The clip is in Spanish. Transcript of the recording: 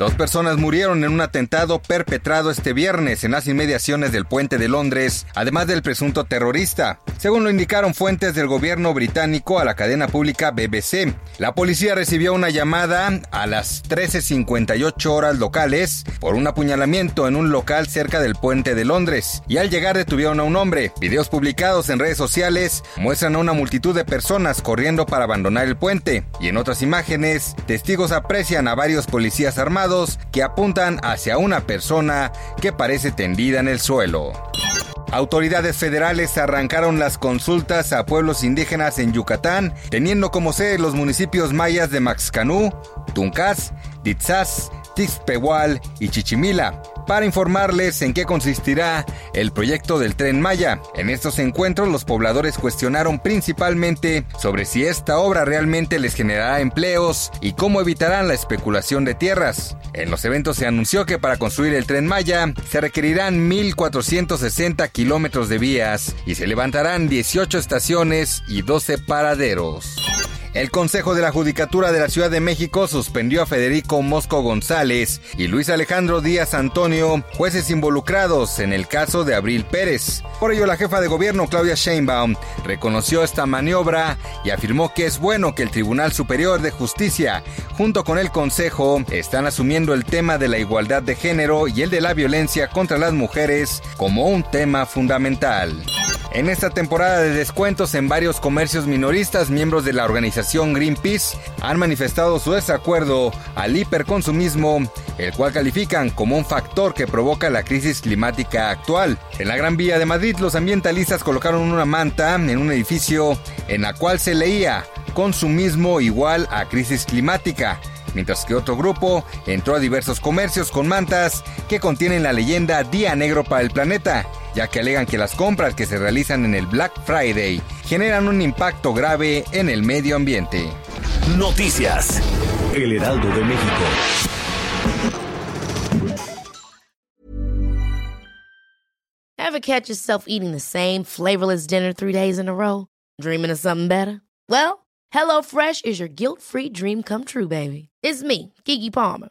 Dos personas murieron en un atentado perpetrado este viernes en las inmediaciones del puente de Londres, además del presunto terrorista, según lo indicaron fuentes del gobierno británico a la cadena pública BBC. La policía recibió una llamada a las 13.58 horas locales por un apuñalamiento en un local cerca del puente de Londres y al llegar detuvieron a un hombre. Videos publicados en redes sociales muestran a una multitud de personas corriendo para abandonar el puente y en otras imágenes testigos aprecian a varios policías armados que apuntan hacia una persona que parece tendida en el suelo. Autoridades federales arrancaron las consultas a pueblos indígenas en Yucatán, teniendo como sede los municipios mayas de Maxcanú, Tuncás, Ditzás, Tixpehual y Chichimila, para informarles en qué consistirá el proyecto del tren Maya. En estos encuentros los pobladores cuestionaron principalmente sobre si esta obra realmente les generará empleos y cómo evitarán la especulación de tierras. En los eventos se anunció que para construir el tren Maya se requerirán 1.460 kilómetros de vías y se levantarán 18 estaciones y 12 paraderos. El Consejo de la Judicatura de la Ciudad de México suspendió a Federico Mosco González y Luis Alejandro Díaz Antonio, jueces involucrados en el caso de Abril Pérez. Por ello, la jefa de gobierno Claudia Sheinbaum reconoció esta maniobra y afirmó que es bueno que el Tribunal Superior de Justicia, junto con el Consejo, están asumiendo el tema de la igualdad de género y el de la violencia contra las mujeres como un tema fundamental. En esta temporada de descuentos en varios comercios minoristas, miembros de la organización Greenpeace han manifestado su desacuerdo al hiperconsumismo, el cual califican como un factor que provoca la crisis climática actual. En la Gran Vía de Madrid, los ambientalistas colocaron una manta en un edificio en la cual se leía consumismo igual a crisis climática mientras que otro grupo entró a diversos comercios con mantas que contienen la leyenda Día Negro para el Planeta, ya que alegan que las compras que se realizan en el Black Friday generan un impacto grave en el medio ambiente. Noticias. El Heraldo de México. Ever catch yourself eating the same flavorless dinner three days in a row? Dreaming of something better? Well, HelloFresh is your guilt-free dream come true, baby. It's me, Kiki Palmer.